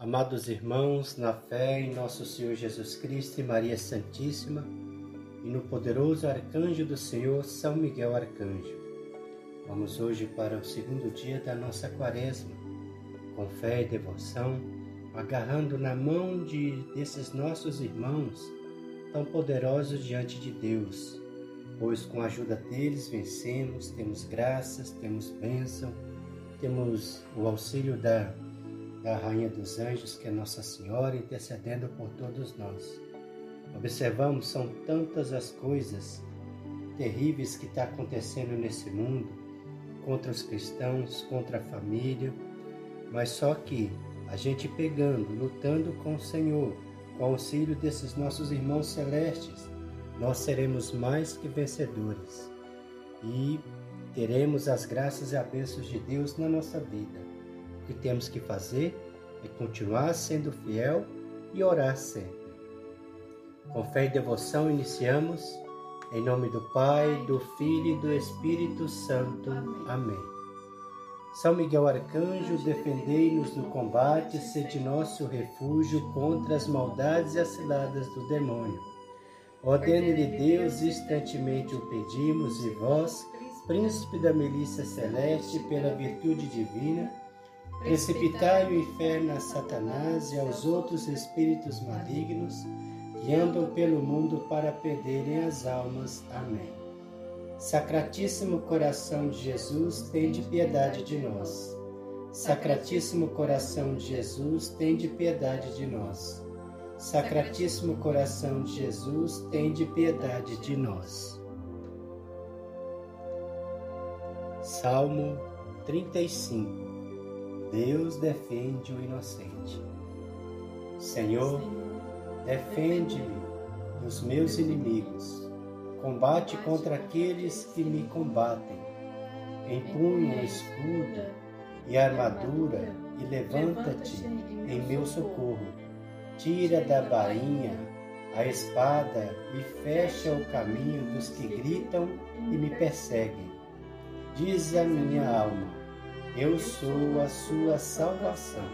Amados irmãos, na fé em nosso Senhor Jesus Cristo e Maria Santíssima, e no poderoso arcanjo do Senhor, São Miguel Arcanjo. Vamos hoje para o segundo dia da nossa quaresma, com fé e devoção, agarrando na mão de desses nossos irmãos tão poderosos diante de Deus, pois com a ajuda deles vencemos, temos graças, temos bênção, temos o auxílio da da Rainha dos Anjos, que é Nossa Senhora, intercedendo por todos nós. Observamos, são tantas as coisas terríveis que está acontecendo nesse mundo, contra os cristãos, contra a família, mas só que a gente pegando, lutando com o Senhor, com o auxílio desses nossos irmãos celestes, nós seremos mais que vencedores e teremos as graças e as bênçãos de Deus na nossa vida que temos que fazer é continuar sendo fiel e orar sempre. Com fé e devoção iniciamos, em nome do Pai, do Filho e do Espírito Santo. Amém. São Miguel Arcanjo, defendei-nos no combate, sede nosso refúgio contra as maldades e as ciladas do demônio. Ordene-lhe Deus, instantemente o pedimos, e vós, príncipe da milícia celeste, pela virtude divina, Precipitai o inferno a Satanás e aos outros espíritos malignos que andam pelo mundo para perderem as almas. Amém. Sacratíssimo coração de Jesus, tende piedade de nós. Sacratíssimo coração de Jesus, tende piedade de nós. Sacratíssimo coração de Jesus, tende piedade de nós. Salmo 35 Deus defende o inocente. Senhor, defende-me dos meus inimigos. Combate contra aqueles que me combatem. Empunha o escudo e a armadura e levanta-te em meu socorro. Tira da bainha a espada e fecha o caminho dos que gritam e me perseguem. Diz a minha alma: eu sou a sua salvação.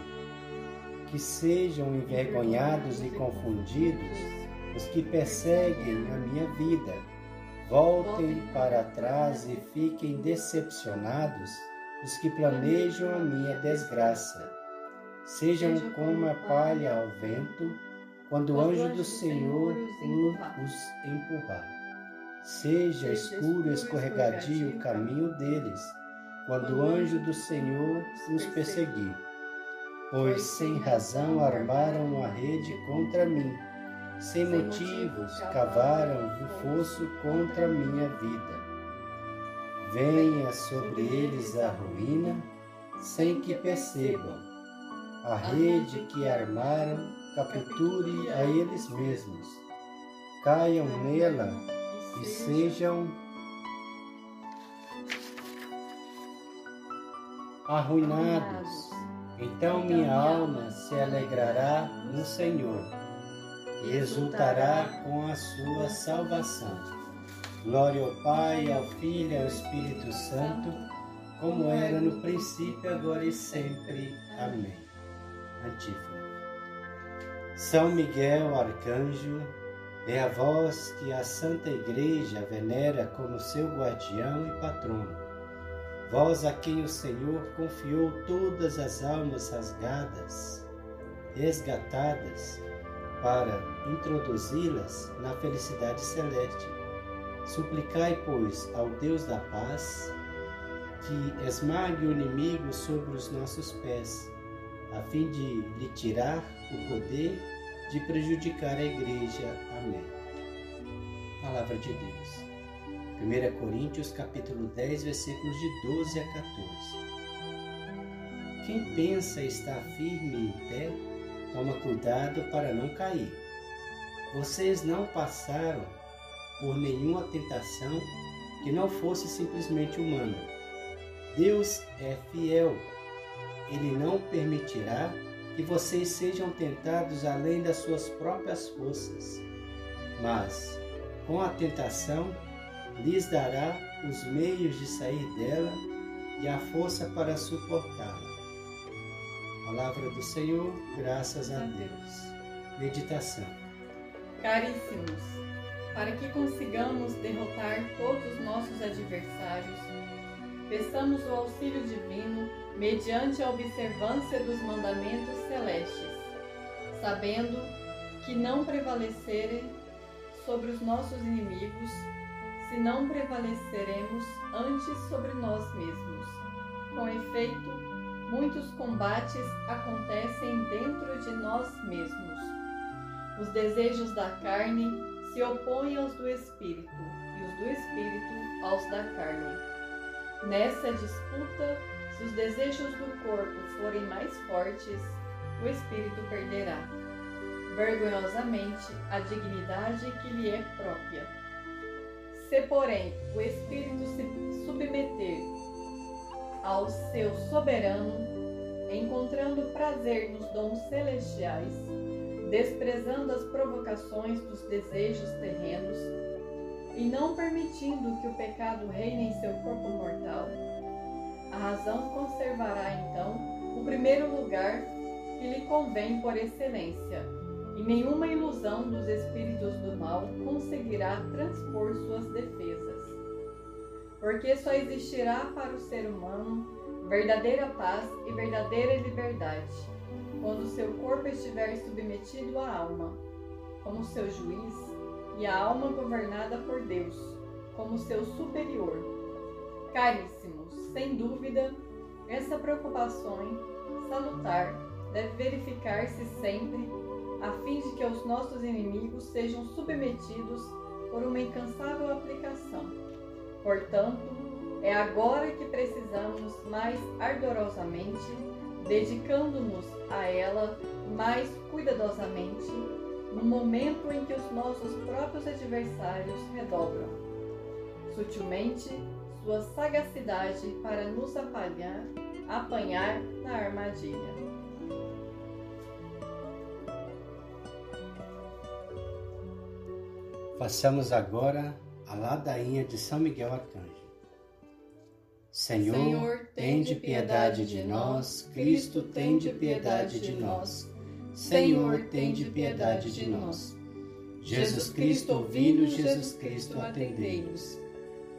Que sejam envergonhados e confundidos os que perseguem a minha vida. Voltem para trás e fiquem decepcionados os que planejam a minha desgraça. Sejam como a palha ao vento, quando o anjo do Senhor os empurrar. Seja escuro e escorregadio o caminho deles quando o anjo do Senhor os perseguir. Pois sem razão armaram uma rede contra mim, sem motivos cavaram um fosso contra a minha vida. Venha sobre eles a ruína, sem que percebam. A rede que armaram capture a eles mesmos. Caiam nela e sejam arruinados. Então minha alma se alegrará no Senhor e exultará com a sua salvação. Glória ao Pai, ao Filho e ao Espírito Santo, como era no princípio, agora e sempre. Amém. Antífona. São Miguel, arcanjo, é a voz que a Santa Igreja venera como seu guardião e patrono Vós a quem o Senhor confiou todas as almas rasgadas, resgatadas, para introduzi-las na felicidade celeste. Suplicai, pois, ao Deus da paz que esmague o inimigo sobre os nossos pés, a fim de lhe tirar o poder de prejudicar a igreja. Amém. Palavra de Deus. 1 Coríntios capítulo 10, versículos de 12 a 14. Quem pensa estar firme em pé, toma cuidado para não cair. Vocês não passaram por nenhuma tentação que não fosse simplesmente humana. Deus é fiel. Ele não permitirá que vocês sejam tentados além das suas próprias forças. Mas, com a tentação, lhes dará os meios de sair dela e a força para suportá-la. Palavra do Senhor, graças a Deus. Meditação. Caríssimos, para que consigamos derrotar todos os nossos adversários, peçamos o auxílio divino mediante a observância dos mandamentos celestes, sabendo que não prevalecerem sobre os nossos inimigos, se não prevaleceremos antes sobre nós mesmos. Com efeito, muitos combates acontecem dentro de nós mesmos. Os desejos da carne se opõem aos do espírito, e os do espírito aos da carne. Nessa disputa, se os desejos do corpo forem mais fortes, o espírito perderá, vergonhosamente, a dignidade que lhe é própria. Se, porém, o espírito se submeter ao seu soberano, encontrando prazer nos dons celestiais, desprezando as provocações dos desejos terrenos e não permitindo que o pecado reine em seu corpo mortal, a razão conservará então o primeiro lugar que lhe convém por excelência, e nenhuma ilusão dos espíritos do mal conseguirá transpor suas defesas porque só existirá para o ser humano verdadeira paz e verdadeira liberdade, quando seu corpo estiver submetido à alma, como seu juiz, e a alma governada por Deus, como seu superior. Caríssimos, sem dúvida, essa preocupação salutar deve verificar-se sempre, a fim de que os nossos inimigos sejam submetidos por uma incansável aplicação Portanto, é agora que precisamos mais ardorosamente, dedicando-nos a ela mais cuidadosamente, no momento em que os nossos próprios adversários redobram sutilmente sua sagacidade para nos apanhar, apanhar na armadilha. Façamos agora a ladainha de São Miguel Arcanjo. Senhor, Senhor tem de piedade de nós, Cristo tem de piedade de nós. Senhor, tem de piedade de nós. Jesus Cristo, ouvindo, Jesus Cristo, atendei-nos.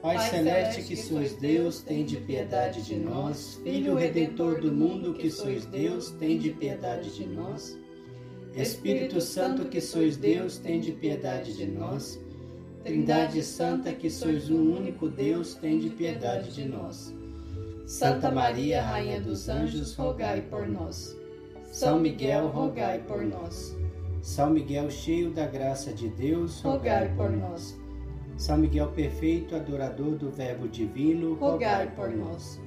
Pai celeste que sois Deus, tem de piedade de nós. Filho redentor do mundo que sois Deus, tem de piedade de nós. Espírito Santo que sois Deus, tem de piedade de nós. Trindade Santa, que sois um único Deus, tende piedade de nós. Santa Maria, Rainha dos Anjos, rogai por nós. São Miguel, rogai por nós. São Miguel, cheio da graça de Deus, rogai por nós. São Miguel, perfeito adorador do Verbo divino, rogai por nós.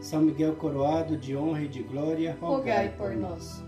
São Miguel, coroado de honra e de glória, rogai por nós.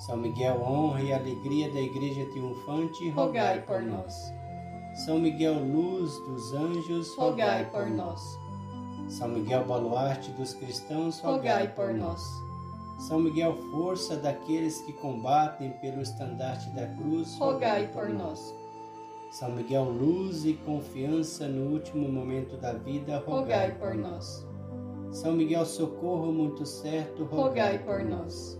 São Miguel, honra e alegria da Igreja triunfante, rogai por nós. São Miguel, luz dos anjos, rogai por nós. São Miguel, baluarte dos cristãos, rogai por nós. São Miguel, força daqueles que combatem pelo estandarte da cruz, rogai por nós. São Miguel, luz e confiança no último momento da vida, rogai por nós. São Miguel, socorro muito certo, rogai por nós.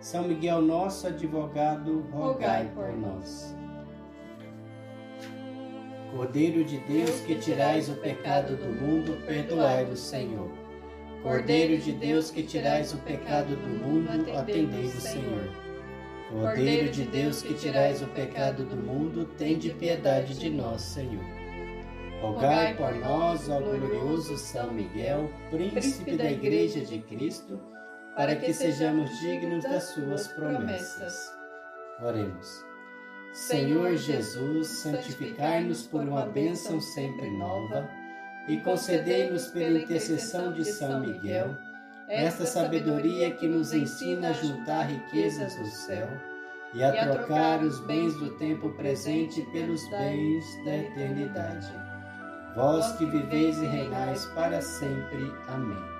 São Miguel, nosso advogado, rogai por nós. Cordeiro de Deus, que tirais o pecado do mundo, perdoai-nos, Senhor. Cordeiro de Deus, que tirais o pecado do mundo, atendei-nos, Senhor. Cordeiro de Deus, que tirais o pecado do mundo, tende piedade de nós, Senhor. rogai por nós, ó glorioso São Miguel, príncipe da Igreja de Cristo, para que sejamos dignos das suas promessas. Oremos. Senhor Jesus, santificai-nos por uma bênção sempre nova e concedei-nos pela intercessão de São Miguel esta sabedoria que nos ensina a juntar riquezas do céu e a trocar os bens do tempo presente pelos bens da eternidade. Vós que viveis e reinais para sempre. Amém.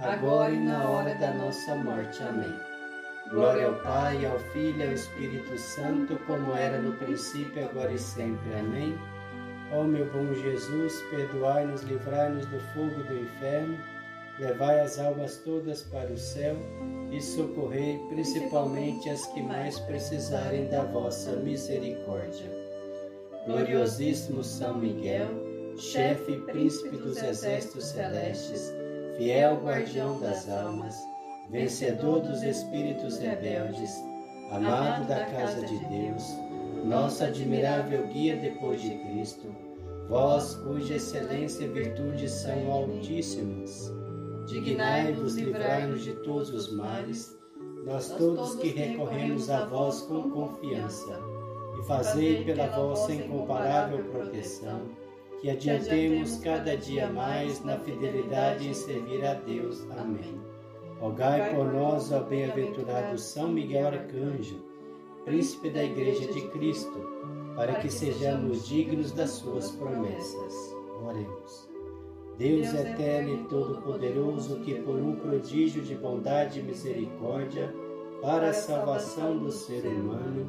agora e na hora da nossa morte. Amém. Glória ao Pai, ao Filho e ao Espírito Santo, como era no princípio, agora e sempre. Amém. Ó meu bom Jesus, perdoai-nos, livrai-nos do fogo do inferno, levai as almas todas para o céu e socorrei principalmente as que mais precisarem da vossa misericórdia. Gloriosíssimo São Miguel, chefe e príncipe dos exércitos celestes, fiel guardião das almas, vencedor dos espíritos rebeldes, amado da casa de Deus, nosso admirável guia depois de Cristo, vós cuja excelência e virtude são altíssimas. Dignai-vos livrai-nos de todos os males, nós todos que recorremos a vós com confiança, e fazei pela vossa incomparável proteção, que adiantemos cada dia mais na fidelidade em servir a Deus. Amém. Rogai por nós, ó bem-aventurado São Miguel Arcanjo, príncipe da Igreja de Cristo, para que sejamos dignos das suas promessas. Oremos. Deus eterno e todo-poderoso, que por um prodígio de bondade e misericórdia, para a salvação do ser humano,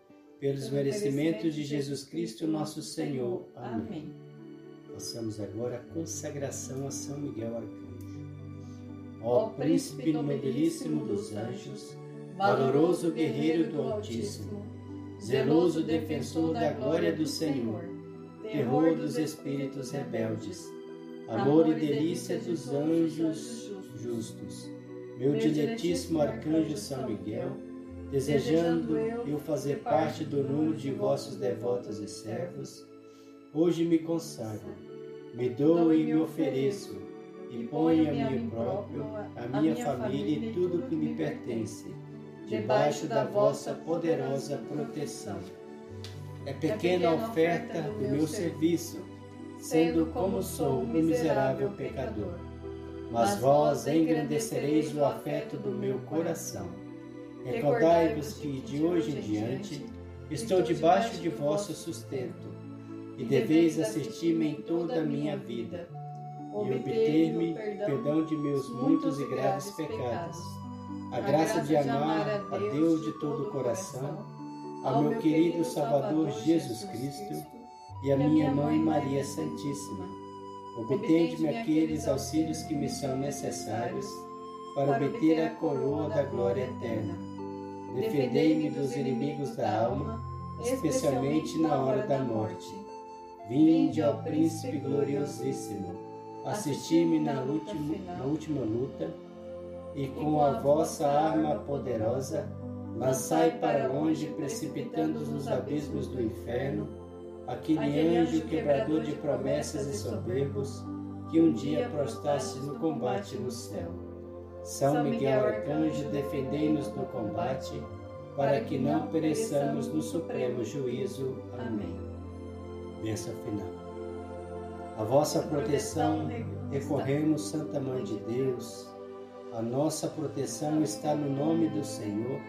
Pelos merecimentos de Jesus Cristo, nosso Senhor. Amém. Façamos agora a consagração a São Miguel Arcanjo. ó príncipe nobilíssimo dos anjos, valoroso guerreiro do Altíssimo, zeloso defensor da glória do Senhor, terror dos espíritos rebeldes, amor e delícia dos anjos justos, meu diletíssimo arcanjo São Miguel, desejando eu fazer parte do número de vossos devotos e servos, hoje me consagro, me dou e me ofereço, e ponho a mim próprio, a minha família e tudo que me pertence, debaixo da vossa poderosa proteção. É pequena a oferta do meu serviço, sendo como sou um miserável pecador. Mas vós engrandecereis o afeto do meu coração. Recordai-vos que de hoje em diante estou debaixo de vosso sustento e deveis assistir-me em toda a minha vida. e obter-me perdão de meus muitos e graves pecados, a graça de amar a Deus de todo o coração, ao meu querido Salvador Jesus Cristo e a minha Mãe Maria Santíssima. Obtende-me aqueles auxílios que me são necessários para obter a coroa da glória eterna. Defendei-me dos inimigos da alma, especialmente na hora da morte. Vinde ao Príncipe gloriosíssimo assisti-me na última, na última luta, e com a vossa arma poderosa, lançai para longe, precipitando-os nos abismos do inferno, aquele anjo quebrador de promessas e soberbos, que um dia prostrasse no combate no céu. São Miguel Arcanjo, defendei-nos no combate, para que não pereçamos no supremo juízo. Amém. Bênção final. A vossa proteção recorremos, Santa Mãe de Deus. A nossa proteção está no nome do Senhor,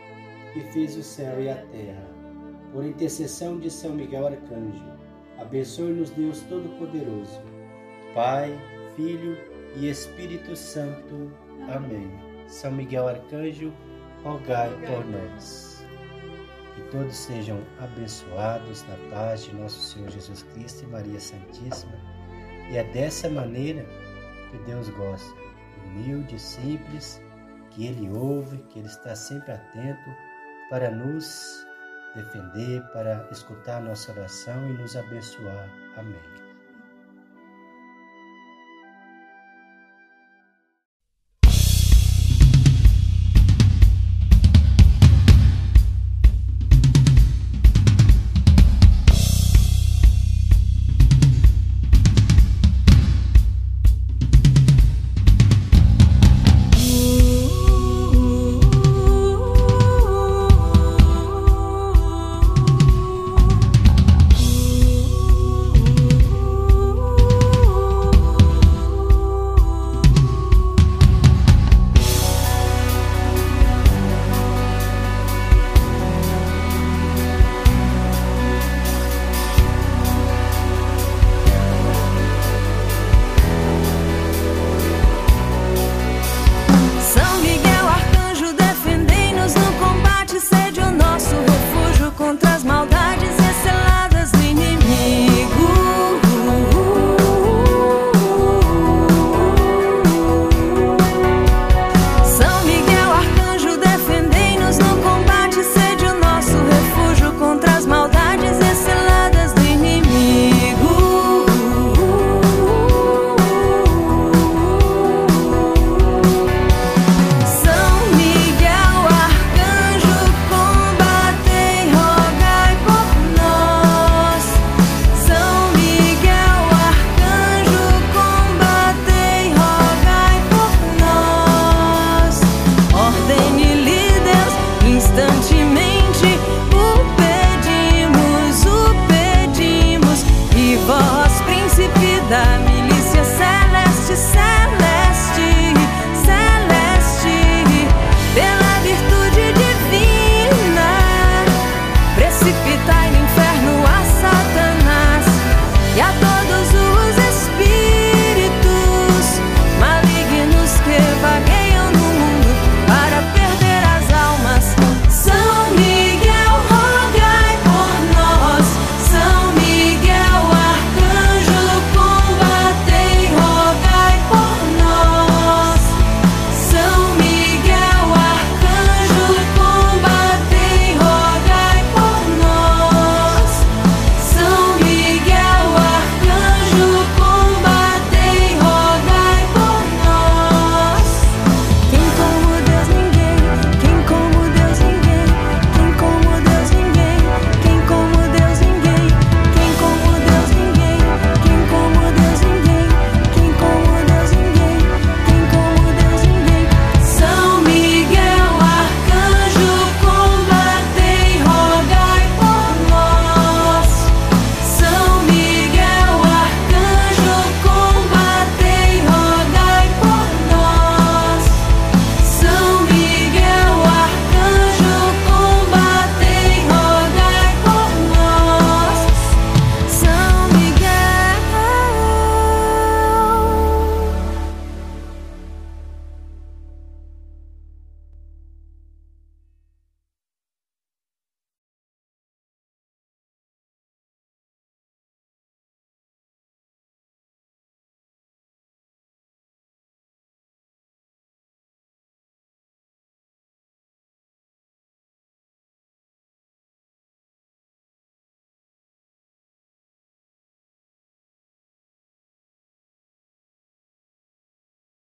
que fez o céu e a terra. Por intercessão de São Miguel Arcanjo, abençoe-nos Deus Todo-Poderoso, Pai, Filho e Espírito Santo. Amém. São Miguel Arcanjo, rogai por nós. Que todos sejam abençoados na paz de nosso Senhor Jesus Cristo e Maria Santíssima e é dessa maneira que Deus gosta, humilde, simples, que Ele ouve, que Ele está sempre atento para nos defender, para escutar nossa oração e nos abençoar. Amém.